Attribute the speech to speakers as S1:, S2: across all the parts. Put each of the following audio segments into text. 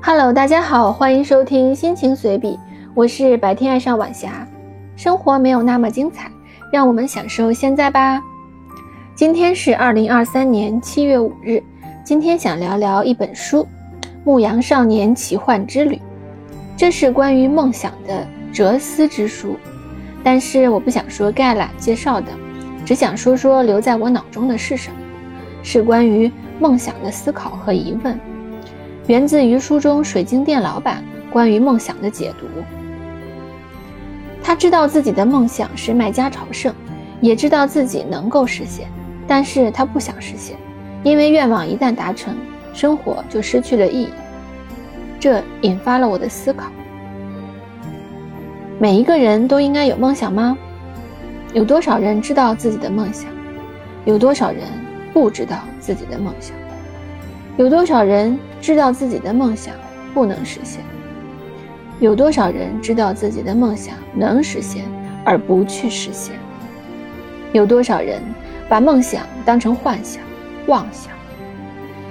S1: Hello，大家好，欢迎收听心情随笔，我是白天爱上晚霞。生活没有那么精彩，让我们享受现在吧。今天是二零二三年七月五日，今天想聊聊一本书《牧羊少年奇幻之旅》，这是关于梦想的哲思之书。但是我不想说概览介绍的，只想说说留在我脑中的是什么，是关于梦想的思考和疑问。源自于书中水晶店老板关于梦想的解读。他知道自己的梦想是卖家朝圣，也知道自己能够实现，但是他不想实现，因为愿望一旦达成，生活就失去了意义。这引发了我的思考：每一个人都应该有梦想吗？有多少人知道自己的梦想？有多少人不知道自己的梦想？有多少人知道自己的梦想不能实现？有多少人知道自己的梦想能实现而不去实现？有多少人把梦想当成幻想、妄想？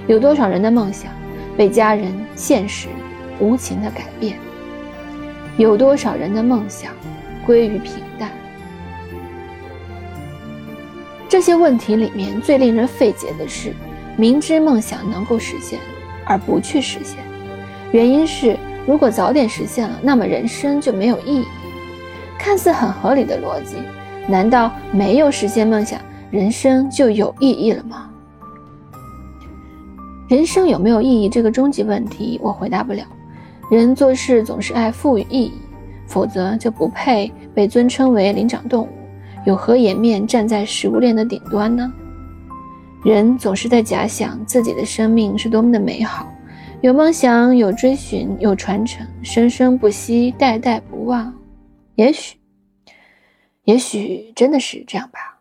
S1: 有多少人的梦想被家人、现实无情的改变？有多少人的梦想归于平淡？这些问题里面最令人费解的是。明知梦想能够实现，而不去实现，原因是如果早点实现了，那么人生就没有意义。看似很合理的逻辑，难道没有实现梦想，人生就有意义了吗？人生有没有意义这个终极问题，我回答不了。人做事总是爱赋予意义，否则就不配被尊称为灵长动物，有何颜面站在食物链的顶端呢？人总是在假想自己的生命是多么的美好，有梦想，有追寻，有传承，生生不息，代代不忘。也许，也许真的是这样吧。